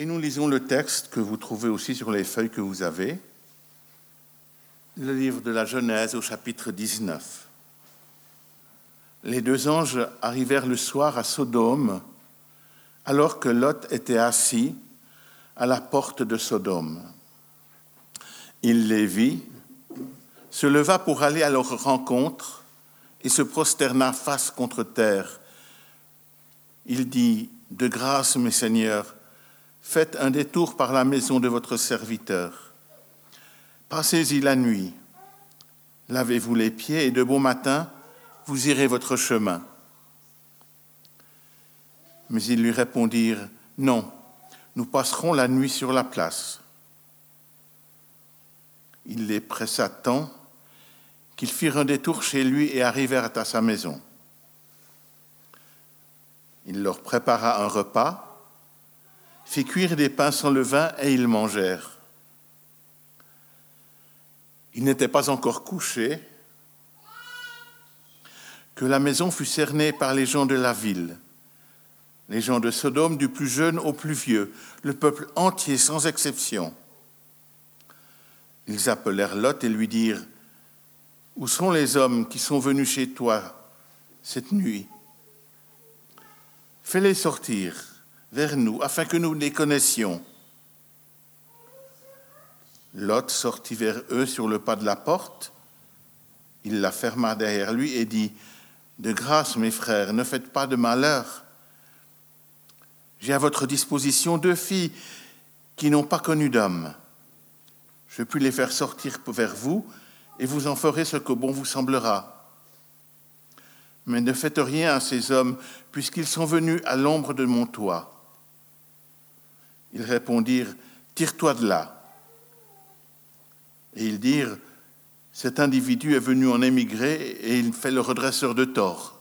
Et nous lisons le texte que vous trouvez aussi sur les feuilles que vous avez, le livre de la Genèse au chapitre 19. Les deux anges arrivèrent le soir à Sodome, alors que Lot était assis à la porte de Sodome. Il les vit, se leva pour aller à leur rencontre et se prosterna face contre terre. Il dit, De grâce, mes seigneurs, faites un détour par la maison de votre serviteur. Passez-y la nuit, lavez-vous les pieds et de bon matin, vous irez votre chemin. Mais ils lui répondirent, Non, nous passerons la nuit sur la place. Il les pressa tant qu'ils firent un détour chez lui et arrivèrent à sa maison. Il leur prépara un repas fit cuire des pains sans levain et ils mangèrent. Ils n'étaient pas encore couchés que la maison fut cernée par les gens de la ville, les gens de Sodome du plus jeune au plus vieux, le peuple entier sans exception. Ils appelèrent Lot et lui dirent, Où sont les hommes qui sont venus chez toi cette nuit? Fais-les sortir vers nous, afin que nous les connaissions. Lot sortit vers eux sur le pas de la porte. Il la ferma derrière lui et dit, De grâce, mes frères, ne faites pas de malheur. J'ai à votre disposition deux filles qui n'ont pas connu d'homme. Je puis les faire sortir vers vous, et vous en ferez ce que bon vous semblera. Mais ne faites rien à ces hommes, puisqu'ils sont venus à l'ombre de mon toit. Ils répondirent, Tire-toi de là. Et ils dirent, Cet individu est venu en émigrer et il fait le redresseur de tort.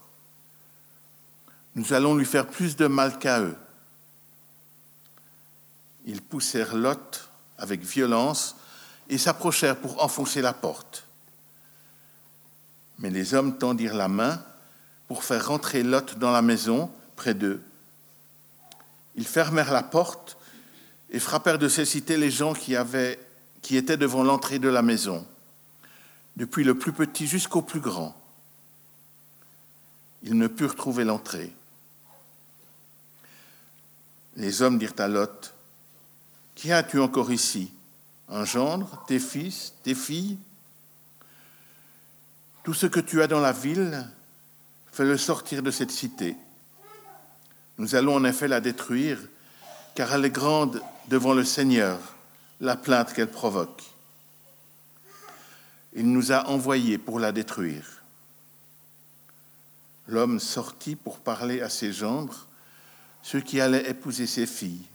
Nous allons lui faire plus de mal qu'à eux. Ils poussèrent Lot avec violence et s'approchèrent pour enfoncer la porte. Mais les hommes tendirent la main pour faire rentrer Lot dans la maison près d'eux. Ils fermèrent la porte et frappèrent de cécité les gens qui, avaient, qui étaient devant l'entrée de la maison, depuis le plus petit jusqu'au plus grand. Ils ne purent trouver l'entrée. Les hommes dirent à Lot, Qui as-tu encore ici? Un gendre, tes fils, tes filles? Tout ce que tu as dans la ville, fais-le sortir de cette cité. Nous allons en effet la détruire, car elle est grande devant le Seigneur la plainte qu'elle provoque. Il nous a envoyés pour la détruire. L'homme sortit pour parler à ses gendres, ceux qui allaient épouser ses filles.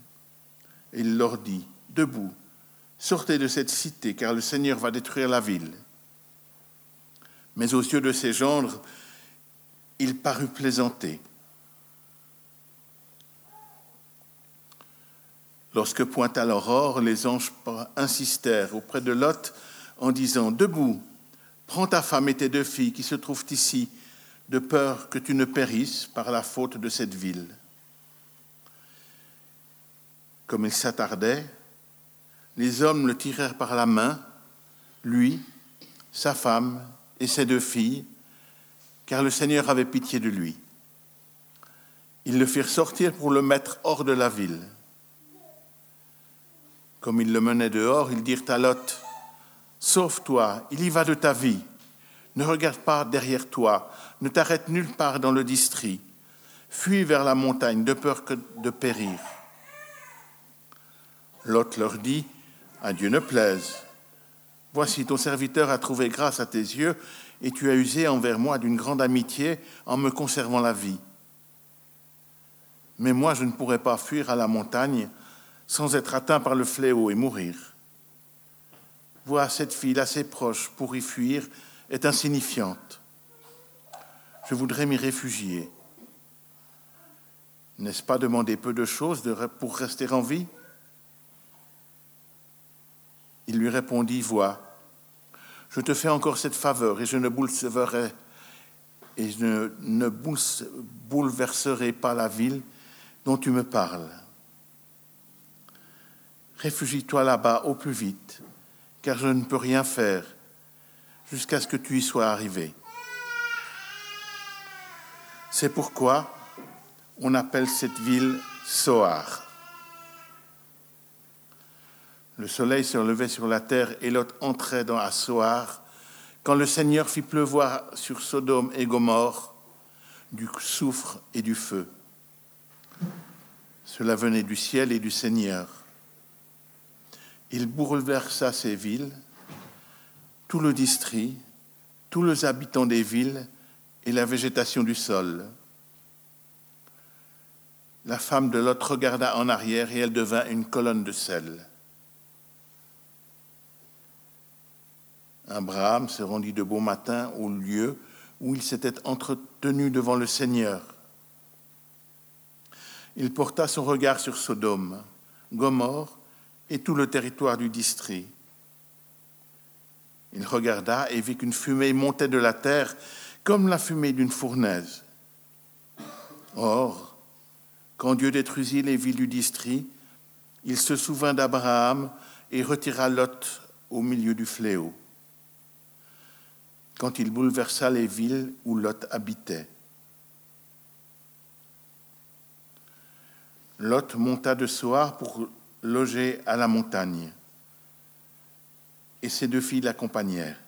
Et il leur dit, Debout, sortez de cette cité, car le Seigneur va détruire la ville. Mais aux yeux de ses gendres, il parut plaisanter. Lorsque pointa l'aurore, les anges insistèrent auprès de Lot en disant Debout, prends ta femme et tes deux filles qui se trouvent ici, de peur que tu ne périsses par la faute de cette ville. Comme il s'attardait, les hommes le tirèrent par la main, lui, sa femme et ses deux filles, car le Seigneur avait pitié de lui. Ils le firent sortir pour le mettre hors de la ville. Comme ils le menaient dehors, ils dirent à Lot, Sauve-toi, il y va de ta vie. Ne regarde pas derrière toi, ne t'arrête nulle part dans le district. Fuis vers la montagne de peur que de périr. Lot leur dit, à Dieu ne plaise. Voici ton serviteur a trouvé grâce à tes yeux, et tu as usé envers moi d'une grande amitié en me conservant la vie. Mais moi je ne pourrai pas fuir à la montagne sans être atteint par le fléau et mourir. voit cette ville assez proche pour y fuir est insignifiante. Je voudrais m'y réfugier. N'est-ce pas demander peu de choses pour rester en vie? Il lui répondit, Vois, je te fais encore cette faveur et je ne bouleverserai pas la ville dont tu me parles. Réfugie-toi là-bas au plus vite, car je ne peux rien faire jusqu'à ce que tu y sois arrivé. C'est pourquoi on appelle cette ville Soar. Le soleil se levait sur la terre et Lot entrait dans Soar quand le Seigneur fit pleuvoir sur Sodome et Gomorre du soufre et du feu. Cela venait du ciel et du Seigneur. Il bouleversa ces villes, tout le district, tous les habitants des villes et la végétation du sol. La femme de Lot regarda en arrière et elle devint une colonne de sel. Abraham se rendit de bon matin au lieu où il s'était entretenu devant le Seigneur. Il porta son regard sur Sodome, Gomorre et tout le territoire du district. Il regarda et vit qu'une fumée montait de la terre comme la fumée d'une fournaise. Or, quand Dieu détruisit les villes du district, il se souvint d'Abraham et retira Lot au milieu du fléau. Quand il bouleversa les villes où Lot habitait. Lot monta de soir pour loger à la montagne, et ses deux filles l'accompagnèrent.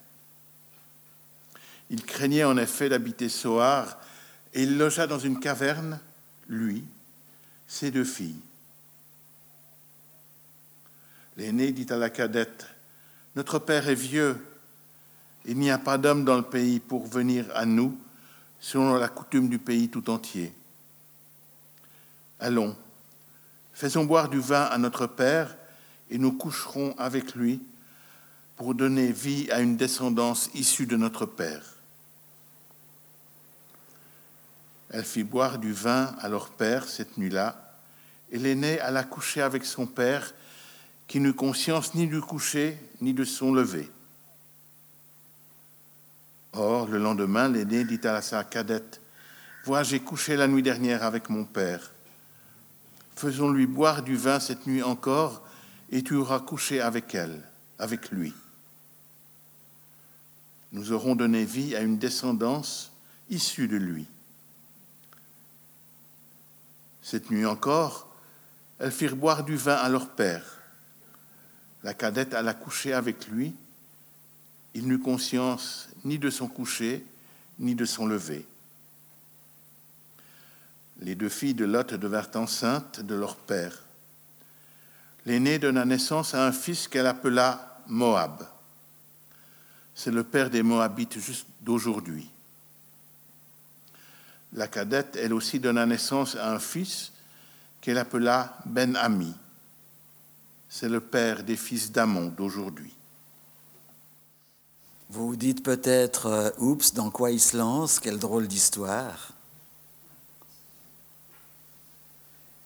Il craignait en effet d'habiter Soar, et il logea dans une caverne, lui, ses deux filles. L'aîné dit à la cadette, Notre père est vieux, il n'y a pas d'homme dans le pays pour venir à nous, selon la coutume du pays tout entier. Allons, faisons boire du vin à notre père, et nous coucherons avec lui pour donner vie à une descendance issue de notre père. Elle fit boire du vin à leur père cette nuit-là, et l'aîné alla coucher avec son père, qui n'eut conscience ni du coucher ni de son lever. Or, le lendemain, l'aîné dit à sa cadette, Vois, j'ai couché la nuit dernière avec mon père. Faisons-lui boire du vin cette nuit encore, et tu auras couché avec elle, avec lui. Nous aurons donné vie à une descendance issue de lui. Cette nuit encore, elles firent boire du vin à leur père. La cadette alla coucher avec lui. Il n'eut conscience ni de son coucher, ni de son lever. Les deux filles de Lot devinrent enceintes de leur père. L'aînée donna naissance à un fils qu'elle appela Moab. C'est le père des Moabites juste d'aujourd'hui. La cadette, elle aussi, donna naissance à un fils qu'elle appela Ben-Ami. C'est le père des fils d'Amon d'aujourd'hui. Vous vous dites peut-être, euh, oups, dans quoi il se lance Quelle drôle d'histoire.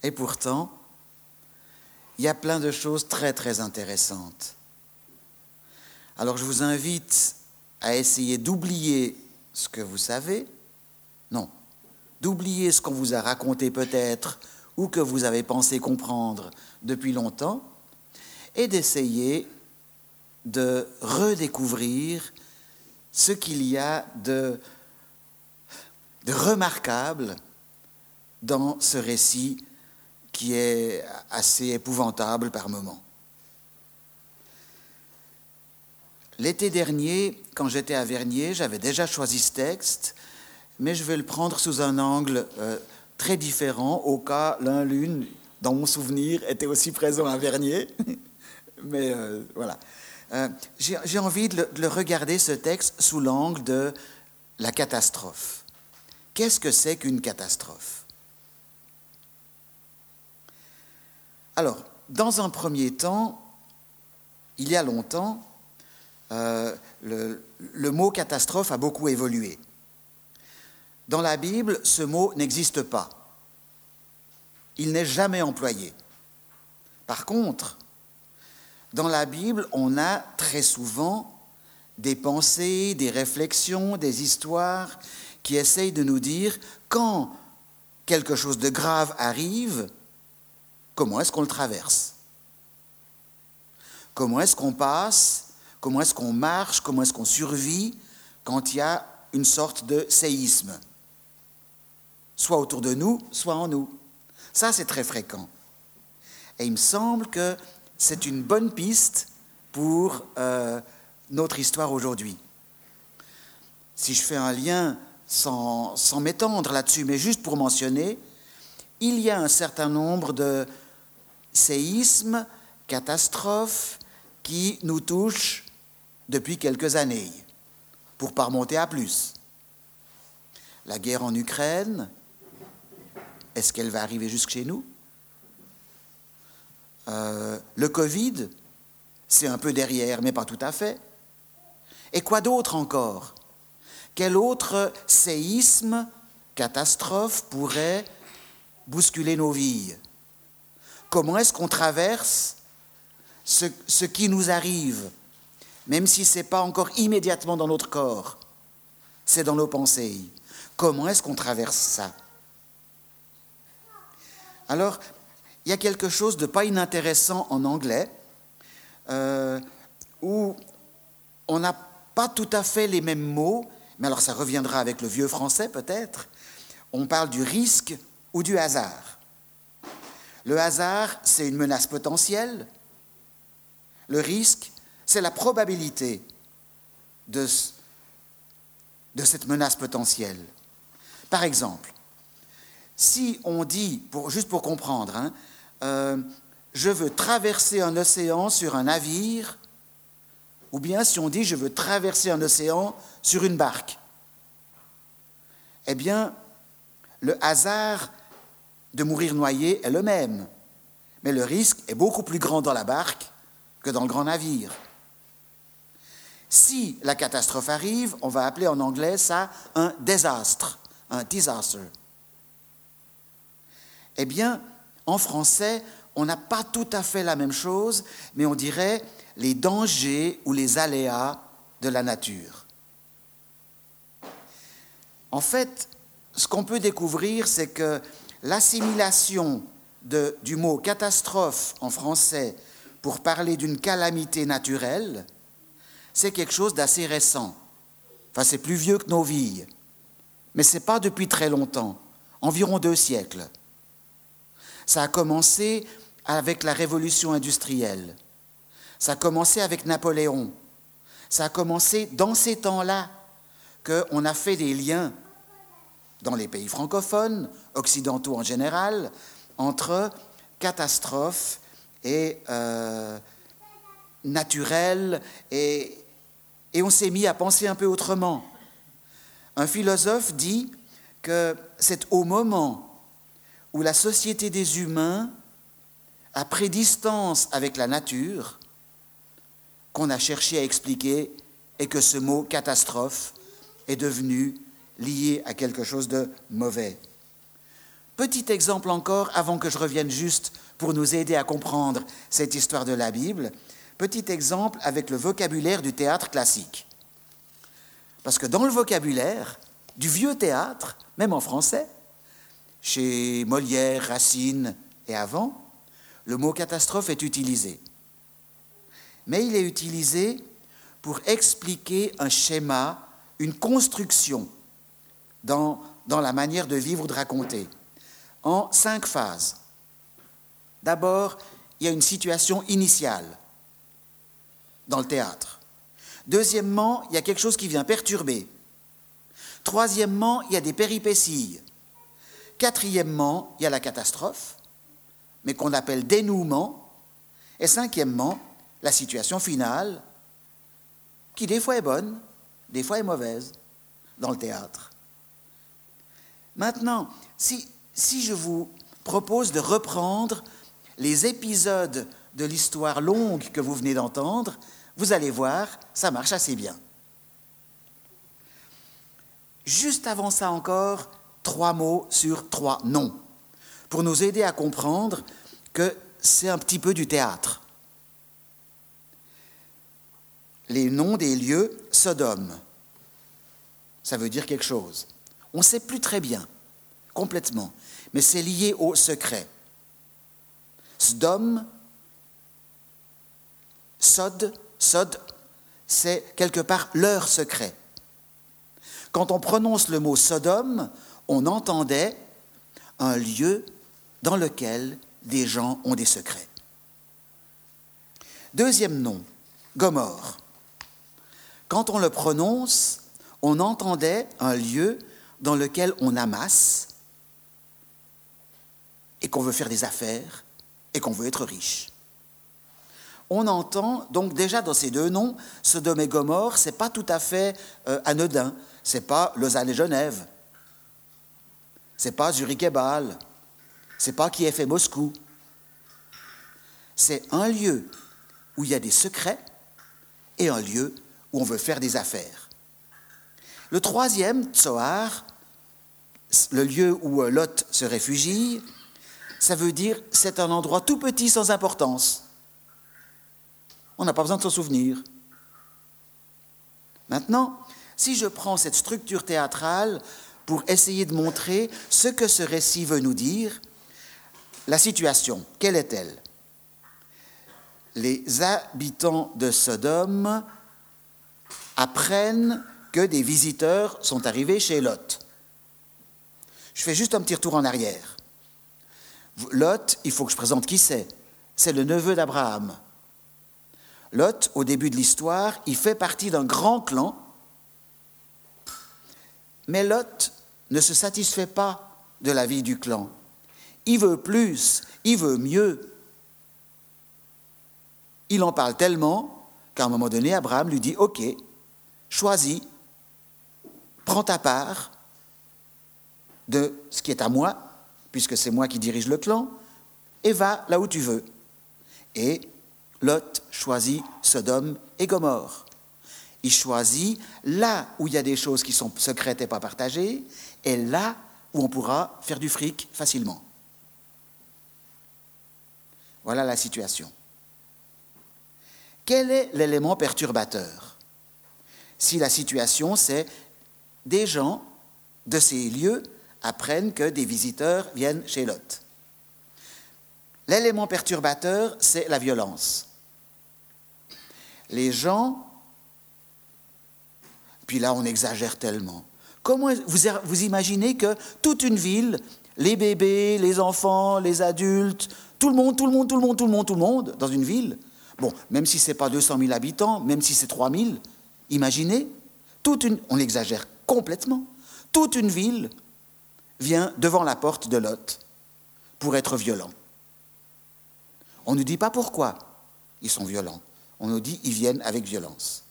Et pourtant, il y a plein de choses très très intéressantes. Alors je vous invite à essayer d'oublier ce que vous savez. Non, d'oublier ce qu'on vous a raconté peut-être ou que vous avez pensé comprendre depuis longtemps, et d'essayer de redécouvrir ce qu'il y a de, remarquable dans ce récit qui est assez épouvantable par moments. L'été dernier, quand j'étais à Vernier, j'avais déjà choisi ce texte mais je vais le prendre sous un angle euh, très différent, au cas l'un l'une, dans mon souvenir, était aussi présent à Vernier. mais euh, voilà. Euh, j'ai envie de le, regarder, ce texte, sous l'angle de la catastrophe. Qu'est-ce que c'est qu'une catastrophe? Alors, dans un premier temps, il y a longtemps, euh, le, le mot catastrophe a beaucoup évolué. Dans la Bible, ce mot n'existe pas. Il n'est jamais employé. Par contre, dans la Bible, on a très souvent des pensées, des réflexions, des histoires qui essayent de nous dire quand quelque chose de grave arrive, comment est-ce qu'on le traverse? Comment est-ce qu'on passe? Comment est-ce qu'on marche? Comment est-ce qu'on survit quand il y a une sorte de séisme? Soit autour de nous, soit en nous. Ça, c'est très fréquent. Et il me semble que c'est une bonne piste pour euh, notre histoire aujourd'hui. Si je fais un lien sans, sans m'étendre là-dessus, mais juste pour mentionner, il y a un certain nombre de séismes, catastrophes qui nous touchent depuis quelques années, pour pas remonter à plus. La guerre en Ukraine, est-ce qu'elle va arriver jusque chez nous? Euh, Le Covid, c'est un peu derrière, mais pas tout à fait. Et quoi d'autre encore? Quel autre séisme, catastrophe pourrait bousculer nos vies? Comment est-ce qu'on traverse ce, qui nous arrive, même si ce n'est pas encore immédiatement dans notre corps, c'est dans nos pensées Comment est-ce qu'on traverse ça? Alors, il y a quelque chose de pas inintéressant en anglais, euh, où on n'a pas tout à fait les mêmes mots, mais alors ça reviendra avec le vieux français peut-être. On parle du risque ou du hasard. Le hasard, c'est une menace potentielle. Le risque, c'est la probabilité de, cette menace potentielle. Par exemple, si on dit, juste pour comprendre, hein, euh, je veux traverser un océan sur un navire, ou bien si on dit je veux traverser un océan sur une barque. Eh bien, le hasard de mourir noyé est le même, mais le risque est beaucoup plus grand dans la barque que dans le grand navire. Si la catastrophe arrive, on va appeler en anglais ça un désastre, un disaster. Eh bien, en français, on n'a pas tout à fait la même chose, mais on dirait les dangers ou les aléas de la nature. En fait, ce qu'on peut découvrir, c'est que l'assimilation du mot catastrophe en français pour parler d'une calamité naturelle, c'est quelque chose d'assez récent. Enfin, c'est plus vieux que nos vies, mais ce n'est pas depuis très longtemps, environ deux siècles. Ça a commencé avec la révolution industrielle. Ça a commencé avec Napoléon. Ça a commencé dans ces temps-là qu'on a fait des liens dans les pays francophones, occidentaux en général, entre catastrophes et euh, naturelles, et, et on s'est mis à penser un peu autrement. Un philosophe dit que c'est au moment où la société des humains a pris distance avec la nature qu'on a cherché à expliquer et que ce mot catastrophe est devenu lié à quelque chose de mauvais. Petit exemple encore, avant que je revienne juste pour nous aider à comprendre cette histoire de la Bible, petit exemple avec le vocabulaire du théâtre classique. Parce que dans le vocabulaire du vieux théâtre, même en français, chez Molière, Racine et avant, le mot catastrophe est utilisé. Mais il est utilisé pour expliquer un schéma, une construction dans, la manière de vivre ou de raconter, en cinq phases. D'abord, il y a une situation initiale dans le théâtre. Deuxièmement, il y a quelque chose qui vient perturber. Troisièmement, il y a des péripéties. Quatrièmement, il y a la catastrophe, mais qu'on appelle dénouement. Et cinquièmement, la situation finale, qui des fois est bonne, des fois est mauvaise dans le théâtre. Maintenant, si, si je vous propose de reprendre les épisodes de l'histoire longue que vous venez d'entendre, Vous allez voir, ça marche assez bien. Juste avant ça encore, trois mots sur trois noms, pour nous aider à comprendre que c'est un petit peu du théâtre. Les noms des lieux, Sodome, ça veut dire quelque chose. On ne sait plus très bien, complètement, mais c'est lié au secret. Sodome, Sod, Sod, c'est quelque part leur secret. Quand on prononce le mot Sodome, on entendait un lieu dans lequel des gens ont des secrets. Deuxième nom, Gomorre. Quand on le prononce, on entendait un lieu dans lequel on amasse et qu'on veut faire des affaires et qu'on veut être riche. On entend donc déjà dans ces deux noms, Sodome et Gomorre, c'est pas tout à fait euh, anodin, c'est pas Lausanne et Genève, c'est pas Zurich et Bâle, c'est pas Kiev et Moscou. C'est un lieu où il y a des secrets et un lieu où on veut faire des affaires. Le troisième, Tsoar, le lieu où euh, Lot se réfugie, ça veut dire c'est un endroit tout petit sans importance. On n'a pas besoin de s'en souvenir. Maintenant, si je prends cette structure théâtrale pour essayer de montrer ce que ce récit veut nous dire, la situation, quelle est-elle? Les habitants de Sodome apprennent que des visiteurs sont arrivés chez Lot. Je fais juste un petit retour en arrière. Lot, il faut que je présente qui c'est. C'est le neveu d'Abraham. Lot, au début de l'histoire, il fait partie d'un grand clan, mais Lot ne se satisfait pas de la vie du clan. Il veut plus, il veut mieux. Il en parle tellement qu'à un moment donné, Abraham lui dit, OK, choisis, prends ta part de ce qui est à moi, puisque c'est moi qui dirige le clan, et va là où tu veux. Et Lot choisit Sodome et Gomorre. Il choisit là où il y a des choses qui sont secrètes et pas partagées, et là où on pourra faire du fric facilement. Voilà la situation. Quel est l'élément perturbateur? Si la situation, c'est des gens de ces lieux apprennent que des visiteurs viennent chez Lot. L'élément perturbateur, c'est la violence. Les gens, puis là on exagère tellement. Comment vous, vous imaginez que toute une ville, les bébés, les enfants, les adultes, tout le monde, tout le monde, tout le monde, tout le monde, tout le monde, dans une ville, bon, même si ce n'est pas 200 000 habitants, même si c'est 3 000, imaginez, toute une, on exagère complètement, toute une ville vient devant la porte de Lot pour être violent. On ne dit pas pourquoi ils sont violents. On nous dit ils viennent avec violence.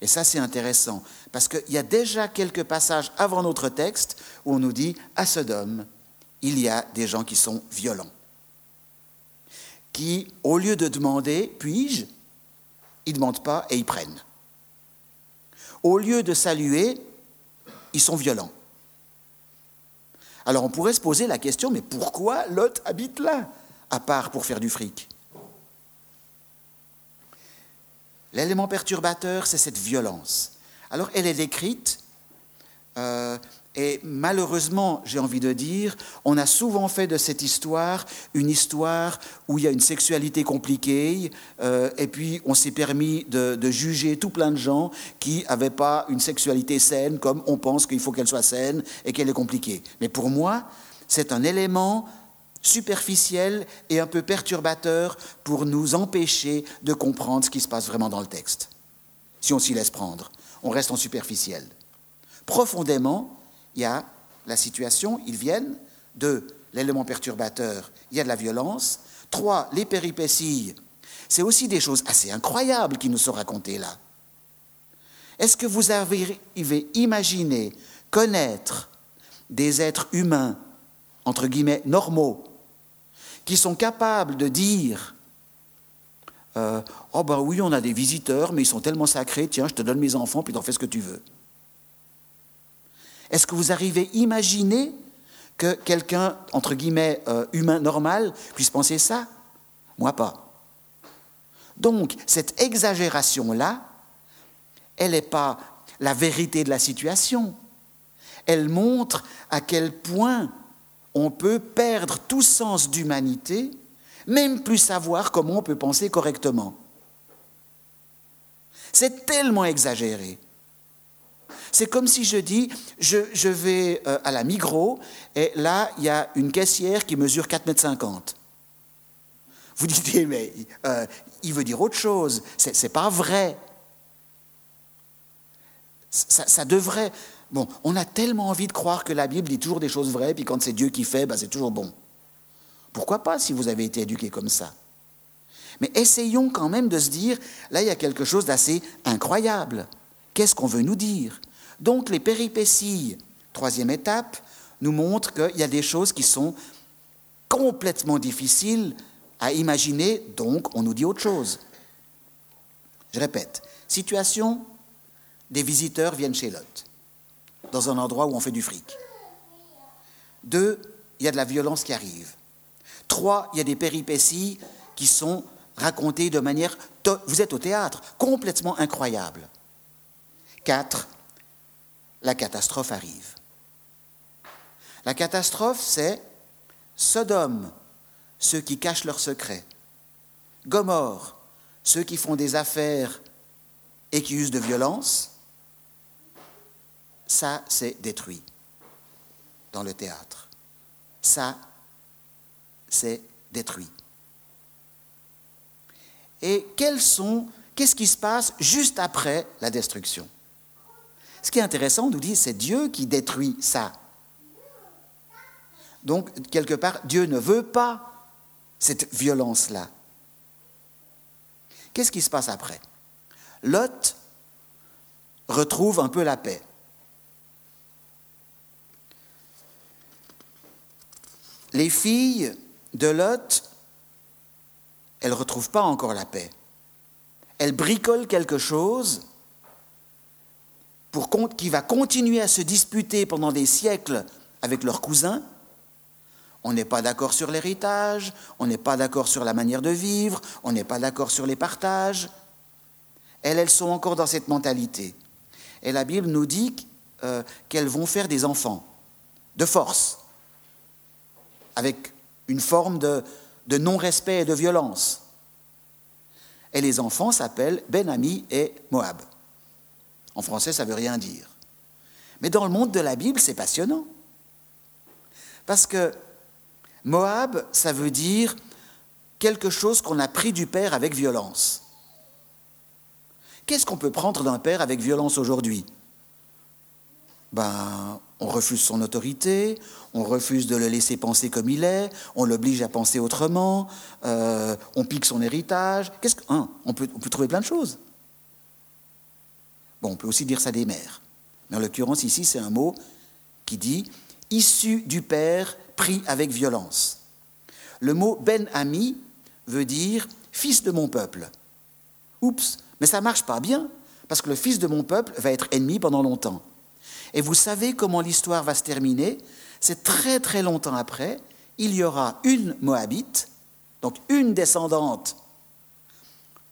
Et ça, c'est intéressant, parce qu'il y a déjà quelques passages avant notre texte où on nous dit à Sodome, il y a des gens qui sont violents, qui, au lieu de demander, puis-je, ils ne demandent pas et ils prennent. Au lieu de saluer, ils sont violents. Alors on pourrait se poser la question, mais pourquoi Lot habite là, à part pour faire du fric? L'élément perturbateur, c'est cette violence. Alors elle est décrite euh, et malheureusement, j'ai envie de dire, on a souvent fait de cette histoire une histoire où il y a une sexualité compliquée, euh, et puis on s'est permis de, juger tout plein de gens qui n'avaient pas une sexualité saine, comme on pense qu'il faut qu'elle soit saine et qu'elle est compliquée. Mais pour moi, c'est un élément superficiel et un peu perturbateur pour nous empêcher de comprendre ce qui se passe vraiment dans le texte. Si on s'y laisse prendre, on reste en superficiel. Profondément, il y a la situation, ils viennent. Deux, l'élément perturbateur, il y a de la violence. Trois, les péripéties. C'est aussi des choses assez incroyables qui nous sont racontées là. Est-ce que vous avez imaginé connaître des êtres humains, entre guillemets, normaux, qui sont capables de dire euh, Oh ben oui, on a des visiteurs, mais ils sont tellement sacrés, tiens, je te donne mes enfants, puis t'en fais ce que tu veux. Est-ce que vous arrivez à imaginer que quelqu'un, entre guillemets, euh, humain normal, puisse penser ça? Moi pas. Donc, cette exagération-là, elle n'est pas la vérité de la situation. Elle montre à quel point on peut perdre tout sens d'humanité, même plus savoir comment on peut penser correctement. C'est tellement exagéré. C'est comme si je dis, je, vais euh, à la Migros, et là, il y a une caissière qui mesure 4,50 m. Vous dites, mais euh, il veut dire autre chose, c'est pas vrai. Ça, devrait. Bon, on a tellement envie de croire que la Bible dit toujours des choses vraies, puis quand c'est Dieu qui fait, ben, c'est toujours bon. Pourquoi pas si vous avez été éduqué comme ça? Mais essayons quand même de se dire, là, il y a quelque chose d'assez incroyable. Qu'est-ce qu'on veut nous dire? Donc, les péripéties, troisième étape, nous montrent qu'il y a des choses qui sont complètement difficiles à imaginer, donc on nous dit autre chose. Je répète, situation des visiteurs viennent chez Lot, dans un endroit où on fait du fric. Deux, il y a de la violence qui arrive. Trois, il y a des péripéties qui sont racontées de manière, vous êtes au théâtre, complètement incroyable. Quatre, la catastrophe arrive. La catastrophe, c'est Sodome, ceux qui cachent leurs secrets. Gomorre, ceux qui font des affaires et qui usent de violence ça c'est détruit dans le théâtre. Ça c'est détruit. Et qu'est-ce qui se passe juste après la destruction? Ce qui est intéressant, on nous dit, c'est Dieu qui détruit ça. Donc, quelque part, Dieu ne veut pas cette violence-là. Qu'est-ce qui se passe après? Lot retrouve un peu la paix. Les filles de Lot, elles ne retrouvent pas encore la paix. Elles bricolent quelque chose qui va continuer à se disputer pendant des siècles avec leurs cousins. On n'est pas d'accord sur l'héritage, on n'est pas d'accord sur la manière de vivre, on n'est pas d'accord sur les partages. Elles, elles sont encore dans cette mentalité. Et la Bible nous dit euh, qu'elles vont faire des enfants, de force avec une forme de, non-respect et de violence. Et les enfants s'appellent Ben-Ami et Moab. En français, ça ne veut rien dire. Mais dans le monde de la Bible, c'est passionnant. Parce que Moab, ça veut dire quelque chose qu'on a pris du père avec violence. Qu'est-ce qu'on peut prendre d'un père avec violence aujourd'hui? Ben, on refuse son autorité, on refuse de le laisser penser comme il est, on l'oblige à penser autrement, euh, on pique son héritage. Qu'est-ce que, hein, on, peut, on peut trouver plein de choses. On peut aussi dire ça des mères. Mais en l'occurrence, ici, c'est un mot qui dit issu du père, pris avec violence. Le mot Ben-Ami veut dire fils de mon peuple. Oups, mais ça marche pas bien, parce que le fils de mon peuple va être ennemi pendant longtemps. Et vous savez comment l'histoire va se terminer C'est très très longtemps après, il y aura une Moabite, donc une descendante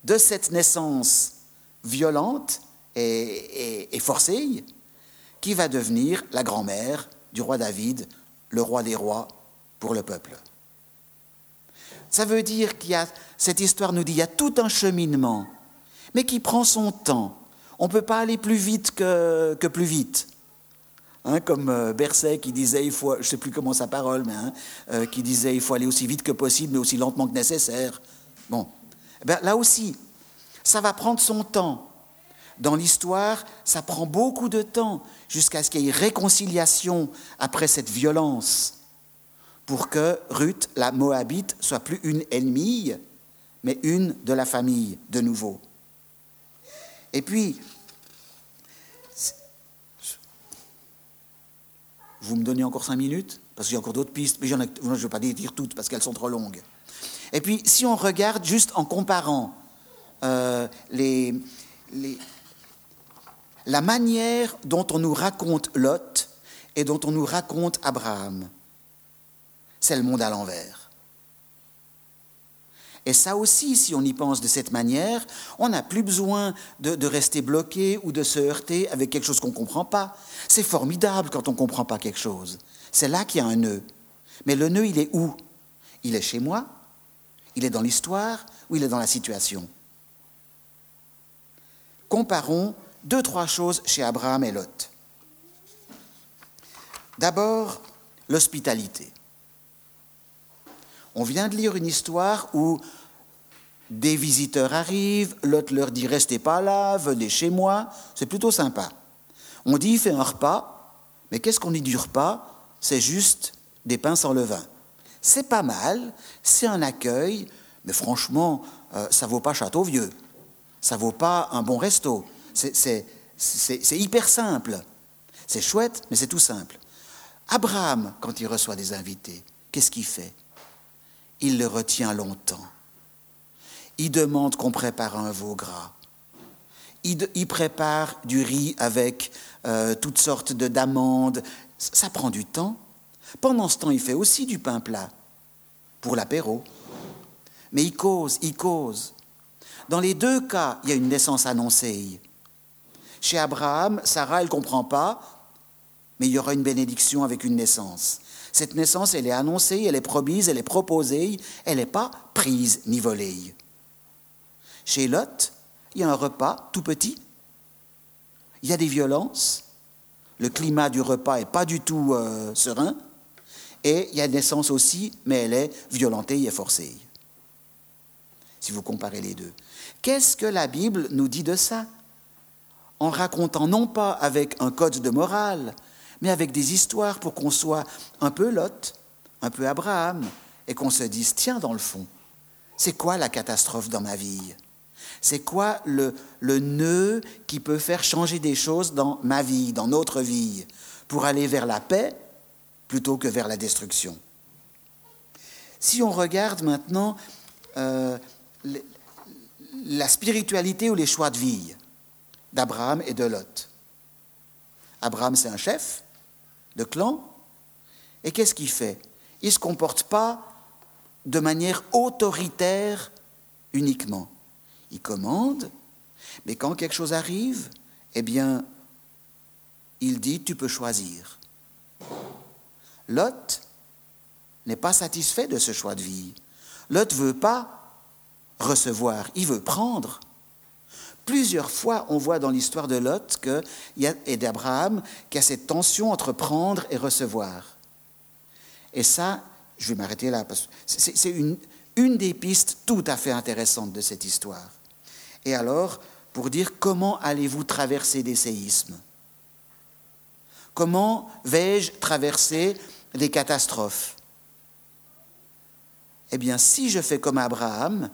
de cette naissance violente et, forcée, qui va devenir la grand-mère du roi David, le roi des rois pour le peuple. Ça veut dire qu'il y a, cette histoire nous dit, il y a tout un cheminement, mais qui prend son temps. On ne peut pas aller plus vite que plus vite. Hein, comme euh, Berset qui disait, je ne sais plus comment sa parole, mais hein, euh, qui disait, il faut aller aussi vite que possible, mais aussi lentement que nécessaire. Bon, eh ben, là aussi, ça va prendre son temps. Dans l'histoire, ça prend beaucoup de temps jusqu'à ce qu'il y ait réconciliation après cette violence, pour que Ruth, la Moabite, soit plus une ennemie, mais une de la famille de nouveau. Et puis, Vous me donnez encore cinq minutes? Parce qu'il y a encore d'autres pistes, mais je ne vais pas les dire toutes parce qu'elles sont trop longues. Et puis, si on regarde juste en comparant euh, les, la manière dont on nous raconte Lot et dont on nous raconte Abraham. C'est le monde à l'envers. Et ça aussi, si on y pense de cette manière, on n'a plus besoin de, rester bloqué ou de se heurter avec quelque chose qu'on ne comprend pas. C'est formidable quand on ne comprend pas quelque chose. C'est là qu'il y a un nœud. Mais le nœud, il est où? Il est chez moi Il est dans l'histoire ou il est dans la situation? Comparons deux, trois choses chez Abraham et Lot. D'abord, l'hospitalité. On vient de lire une histoire où des visiteurs arrivent, Lot leur dit restez pas là, venez chez moi, c'est plutôt sympa. On dit il fait un repas, mais qu'est-ce qu'on dit du repas? C'est juste des pains sans levain. C'est pas mal, c'est un accueil, mais franchement, euh, ça vaut pas Château Vieux, ça vaut pas un bon resto. C'est hyper simple. C'est chouette, mais c'est tout simple. Abraham, quand il reçoit des invités, qu'est-ce qu'il fait? Il le retient longtemps. Il demande qu'on prépare un veau gras. Il, prépare du riz avec euh, toutes sortes d'amandes. Ça prend du temps. Pendant ce temps, il fait aussi du pain plat pour l'apéro. Mais il cause, il cause. Dans les deux cas, il y a une naissance annoncée. Chez Abraham, Sarah, elle ne comprend pas, mais il y aura une bénédiction avec une naissance. Cette naissance, elle est annoncée, elle est promise, elle est proposée, elle n'est pas prise ni volée. Chez Lot, il y a un repas tout petit, il y a des violences, le climat du repas n'est pas du tout euh, serein, et il y a une naissance aussi, mais elle est violentée et forcée. Si vous comparez les deux. Qu'est-ce que la Bible nous dit de ça? En racontant non pas avec un code de morale, mais avec des histoires pour qu'on soit un peu Lot, un peu Abraham, et qu'on se dise, tiens, dans le fond, c'est quoi la catastrophe dans ma vie? C'est quoi le, le nœud qui peut faire changer des choses dans ma vie, dans notre vie, pour aller vers la paix plutôt que vers la destruction? Si on regarde maintenant euh, la spiritualité ou les choix de vie d'Abraham et de Lot. Abraham, c'est un chef de clan. Et qu'est-ce qu'il fait? Il ne se comporte pas de manière autoritaire uniquement. Il commande, mais quand quelque chose arrive, eh bien, il dit, tu peux choisir. Lot n'est pas satisfait de ce choix de vie. Lot ne veut pas recevoir, il veut prendre. Plusieurs fois, on voit dans l'histoire de Lot et d'Abraham qu'il y a cette tension entre prendre et recevoir. Et ça, je vais m'arrêter là, parce que c'est une, une des pistes tout à fait intéressantes de cette histoire. Et alors, pour dire comment allez-vous traverser des séismes? Comment vais-je traverser les catastrophes? Eh bien, si je fais comme Abraham,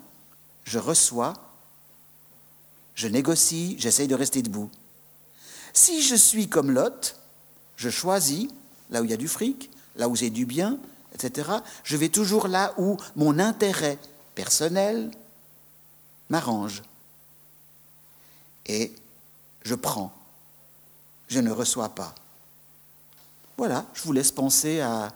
je reçois, je négocie, j'essaye de rester debout. Si je suis comme Lot, je choisis là où il y a du fric, là où j'ai du bien, etc. Je vais toujours là où mon intérêt personnel m'arrange. Et je prends. Je ne reçois pas. Voilà, je vous laisse penser à,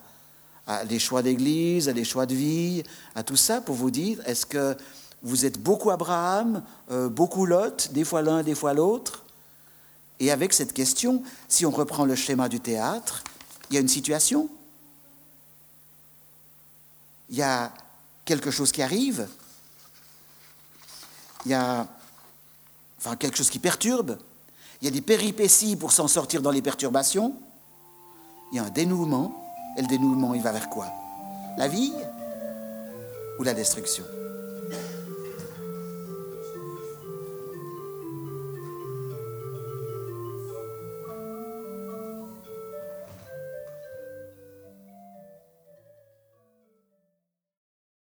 à des choix d'église, à des choix de vie, à tout ça pour vous dire, est-ce que vous êtes beaucoup Abraham, euh, beaucoup Lot, des fois l'un, des fois l'autre. Et avec cette question, si on reprend le schéma du théâtre, il y a une situation, il y a quelque chose qui arrive, il y a quelque chose qui perturbe, il y a des péripéties pour s'en sortir dans les perturbations, il y a un dénouement, et le dénouement, il va vers quoi? La vie ou la destruction?